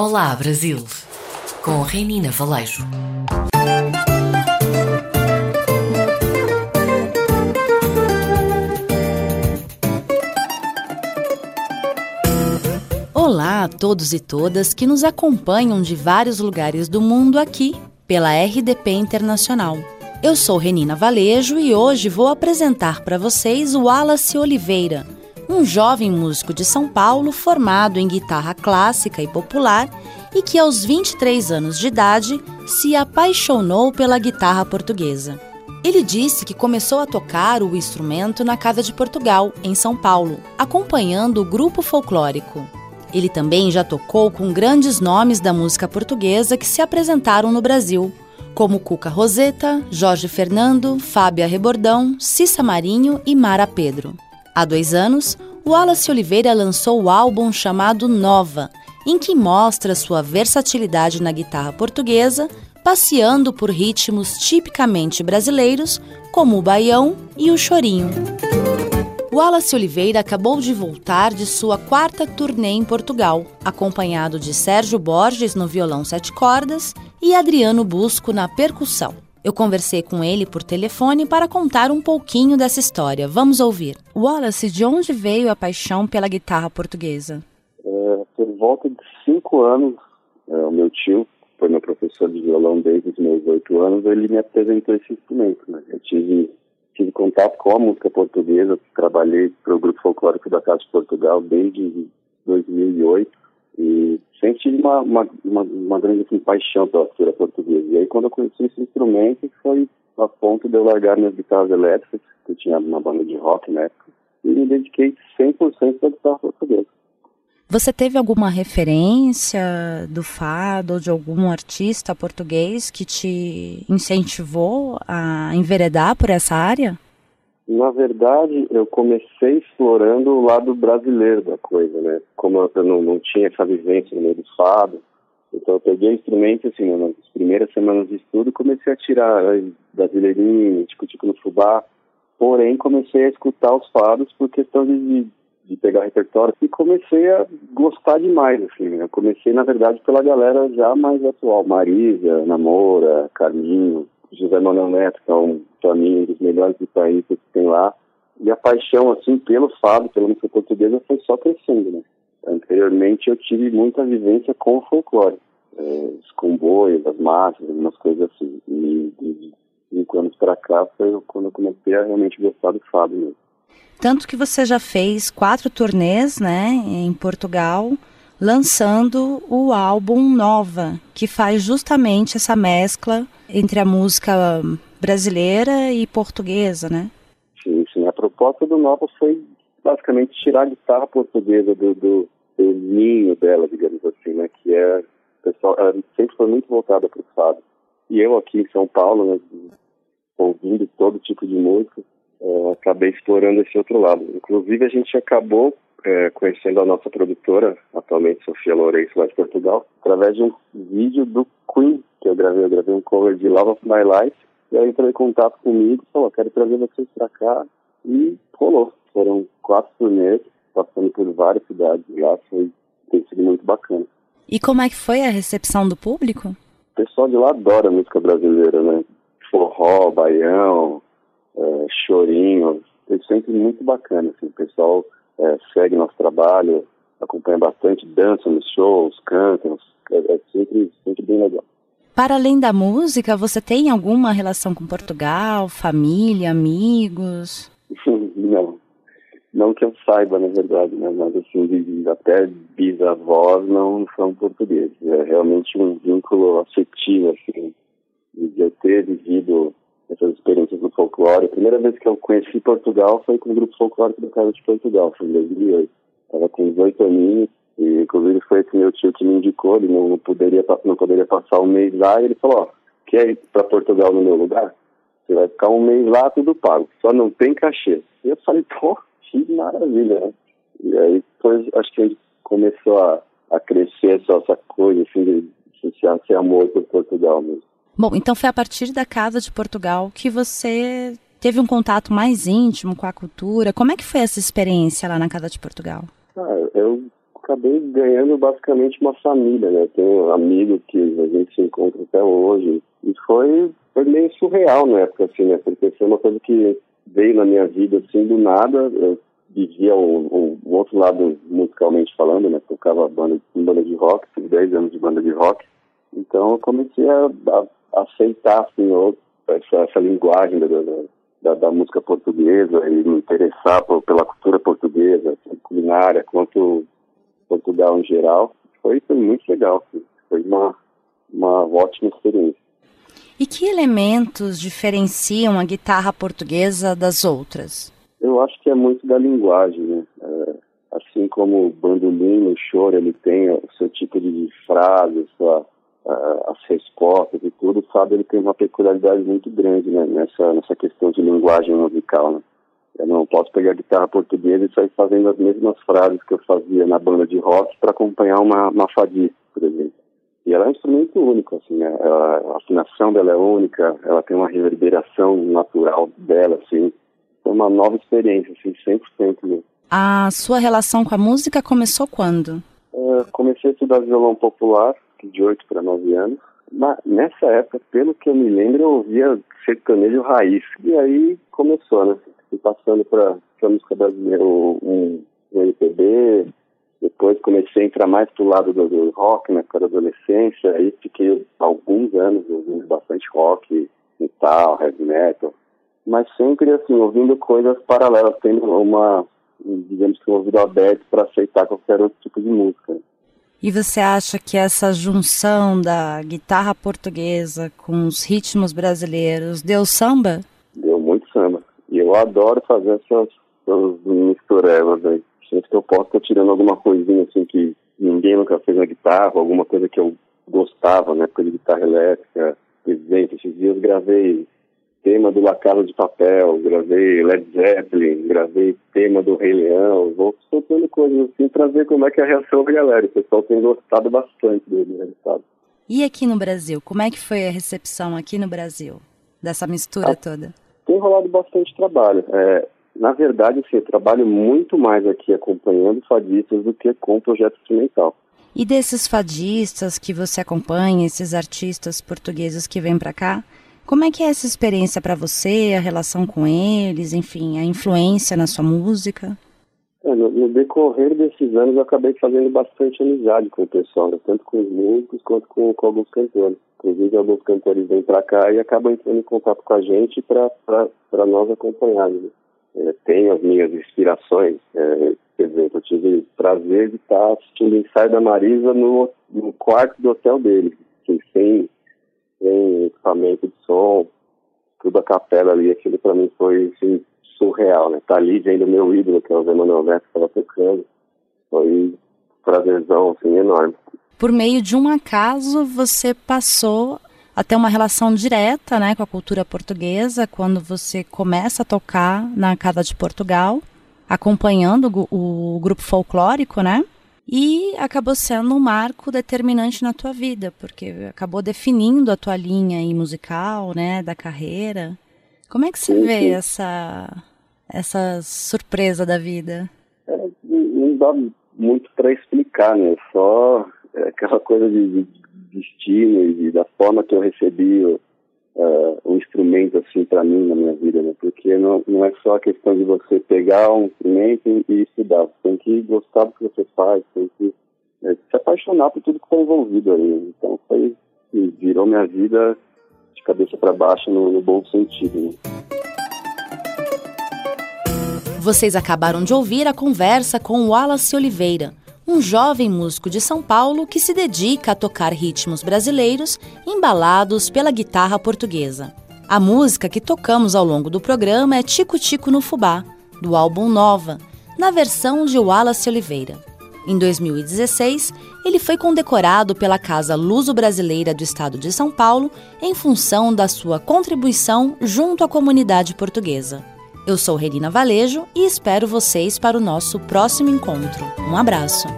Olá Brasil, com Renina Valejo. Olá a todos e todas que nos acompanham de vários lugares do mundo aqui pela RDP Internacional. Eu sou Renina Valejo e hoje vou apresentar para vocês o Wallace Oliveira, um jovem músico de São Paulo formado em guitarra clássica e popular e que aos 23 anos de idade se apaixonou pela guitarra portuguesa. Ele disse que começou a tocar o instrumento na Casa de Portugal, em São Paulo, acompanhando o grupo folclórico. Ele também já tocou com grandes nomes da música portuguesa que se apresentaram no Brasil, como Cuca Roseta, Jorge Fernando, Fábia Rebordão, Cissa Marinho e Mara Pedro. Há dois anos, Wallace Oliveira lançou o álbum chamado Nova, em que mostra sua versatilidade na guitarra portuguesa, passeando por ritmos tipicamente brasileiros, como o baião e o chorinho. Wallace Oliveira acabou de voltar de sua quarta turnê em Portugal, acompanhado de Sérgio Borges no violão sete cordas e Adriano Busco na percussão. Eu conversei com ele por telefone para contar um pouquinho dessa história. Vamos ouvir. Wallace, de onde veio a paixão pela guitarra portuguesa? É, por volta de cinco anos, é, o meu tio foi meu professor de violão desde os meus oito anos, ele me apresentou esse instrumento. Né? Eu tive tive contato com a música portuguesa, trabalhei para o Grupo Folclórico da Casa de Portugal desde 2008 e tive uma, uma, uma, uma grande paixão pela cultura portuguesa. E aí quando eu conheci esse instrumento foi a ponto de eu largar minhas guitarras elétricas, que eu tinha uma banda de rock na época, e me dediquei 100% à guitarra portuguesa. Você teve alguma referência do fado ou de algum artista português que te incentivou a enveredar por essa área? Na verdade, eu comecei explorando o lado brasileiro da coisa, né? Como eu não, não tinha essa vivência no meio do fado, então eu peguei instrumento assim, nas primeiras semanas de estudo, comecei a tirar brasileirinho, tico-tico no fubá, porém comecei a escutar os fados por questão de, de pegar repertório e comecei a gostar demais, assim. Né? Eu comecei, na verdade, pela galera já mais atual, Marisa, Namora, Carminho, José Manuel Neto, que é um, para mim, um dos melhores país que tem lá. E a paixão, assim, pelo fado, pela música portuguesa, foi só crescendo, né? Anteriormente eu tive muita vivência com o folclore, é, os comboios, as marchas, algumas coisas assim. E de cinco anos para cá foi quando eu comecei a realmente gostar do fado mesmo. Tanto que você já fez quatro turnês, né, em Portugal, lançando o álbum Nova, que faz justamente essa mescla entre a música brasileira e portuguesa, né? Sim, sim. A proposta do Nova foi basicamente tirar a guitarra portuguesa do, do, do ninho dela, digamos assim, né? Que é, pessoal, ela sempre foi muito voltada para o fado. E eu aqui em São Paulo, né, ouvindo todo tipo de música, é, acabei explorando esse outro lado. Inclusive, a gente acabou é, conhecendo a nossa produtora, atualmente Sofia Lourenço, lá de Portugal, através de um vídeo do Queen que eu gravei. Eu gravei um cover de Love of My Life, e ela entrou em contato comigo e falou: quero trazer vocês para cá. E rolou. Foram quatro turnês, passando por várias cidades lá, foi, tem sido muito bacana. E como é que foi a recepção do público? O pessoal de lá adora música brasileira, né? Forró, baião, é, chorinho. É sempre muito bacana, assim, o pessoal é, segue nosso trabalho, acompanha bastante, dança nos shows, canta, é, é sempre, sempre bem legal. Para além da música, você tem alguma relação com Portugal, família, amigos? não, não que eu saiba, na verdade, né? mas assim, até bisavós não são portugueses. É realmente um vínculo afetivo, assim, de eu ter vivido essas experiências no folclore. A primeira vez que eu conheci Portugal foi com o grupo folclórico da Casa de Portugal, foi em 2008. Estava com 18 aninhos e inclusive foi esse meu tio que me indicou, ele não, poderia, não poderia passar um mês lá e ele falou, ó, quer ir para Portugal no meu lugar? Você vai ficar um mês lá, tudo pago, só não tem cachê. E eu falei, pô, que maravilha, né? E aí depois acho que começou a, a crescer essa, essa coisa, assim, de associar esse amor por Portugal mesmo. Bom, então foi a partir da Casa de Portugal que você teve um contato mais íntimo com a cultura. Como é que foi essa experiência lá na Casa de Portugal? Ah, eu acabei ganhando basicamente uma família, né? Tenho amigos que a gente se encontra até hoje. E foi, foi meio surreal na época, assim, né? Porque foi uma coisa que veio na minha vida, assim, do nada. Eu vivia o, o, outro lado musicalmente falando, né? Tocava banda, banda de rock, tive 10 anos de banda de rock. Então eu comecei a, a aceitar, assim, essa, essa linguagem da, da, da, música portuguesa e me interessar por, pela cultura portuguesa, culinária, quanto Portugal em geral. Foi, foi muito legal, foi uma, uma ótima experiência. E que elementos diferenciam a guitarra portuguesa das outras? Eu acho que é muito da linguagem, né? É, assim como o bandolim, o choro, ele tem o seu tipo de frase, sua, uh, as respostas e tudo, o Fábio ele tem uma peculiaridade muito grande né, nessa, nessa questão de linguagem musical. Né? Eu não posso pegar a guitarra portuguesa e sair fazendo as mesmas frases que eu fazia na banda de rock para acompanhar uma, uma fadista, por exemplo. E ela é um instrumento único, assim, né? ela, a afinação dela é única, ela tem uma reverberação natural dela, assim. É uma nova experiência, assim, 100% mesmo. A sua relação com a música começou quando? Uh, comecei a estudar violão popular de 8 para 9 anos. Mas nessa época, pelo que eu me lembro, eu ouvia sertanejo raiz. E aí começou, né? Fui passando para a música brasileira, um, um MPB. Depois comecei a entrar mais pro lado do, do rock, na época da adolescência. Aí fiquei alguns anos ouvindo bastante rock, metal, heavy metal. Mas sempre, assim, ouvindo coisas paralelas, tendo uma, digamos que um ouvido aberto para aceitar qualquer outro tipo de música. E você acha que essa junção da guitarra portuguesa com os ritmos brasileiros deu samba? Deu muito samba. E eu adoro fazer essas, essas misturebas aí. Sempre que eu posso, tô tirando alguma coisinha assim que ninguém nunca fez na guitarra, alguma coisa que eu gostava na época de guitarra elétrica. Por exemplo, esses dias gravei tema do La Casa de Papel, gravei Led Zeppelin, gravei tema do Rei Leão, vou soltando coisas assim para ver como é que é a reação da galera. O pessoal tem gostado bastante do resultado. E aqui no Brasil, como é que foi a recepção aqui no Brasil dessa mistura ah, toda? Tem rolado bastante trabalho. É, na verdade, assim, eu trabalho muito mais aqui acompanhando fadistas do que com projeto instrumental. E desses fadistas que você acompanha, esses artistas portugueses que vêm para cá, como é que é essa experiência para você, a relação com eles, enfim, a influência na sua música? É, no, no, decorrer desses anos eu acabei fazendo bastante amizade com o pessoal, né? tanto com os músicos quanto com, com alguns cantores. Inclusive alguns cantores vêm para cá e acabam entrando em contato com a gente para nós acompanharmos. Né? É, as minhas inspirações, é, por exemplo, eu tive prazer de estar assistindo o ensaio da Marisa no, no quarto do hotel dele, assim, sem equipamento de som, tudo a capela ali, aquilo para mim foi assim, surreal, né? Tá ali vendo meu ídolo, que é o Zé Manuel Neto, que estava tocando, foi prazerzão, assim, enorme. Por meio de um acaso, você passou a ter uma relação direta, né, com a cultura portuguesa, quando você começa a tocar na Casa de Portugal, acompanhando o, o grupo folclórico, né? E acabou sendo um marco determinante na tua vida, porque acabou definindo a tua linha musical, né, da carreira. Como é que você vê essa essa surpresa da vida? É, não dá muito para explicar, né? Só é aquela coisa de, de destino e da forma que eu recebi uh, um instrumento assim para mim na minha vida, né? Porque não, não é só a questão de você pegar um instrumento e estudar, você tem que gostar do que você faz, tem que é, se apaixonar por tudo que está envolvido aí. Então foi virou minha vida de cabeça para baixo no, no bom sentido. Né? Vocês acabaram de ouvir a conversa com Wallace Oliveira um jovem músico de São Paulo que se dedica a tocar ritmos brasileiros embalados pela guitarra portuguesa. A música que tocamos ao longo do programa é Tico Tico no Fubá, do álbum Nova, na versão de Wallace Oliveira. Em 2016, ele foi condecorado pela Casa Luso-Brasileira do Estado de São Paulo em função da sua contribuição junto à comunidade portuguesa. Eu sou Renina Valejo e espero vocês para o nosso próximo encontro. Um abraço!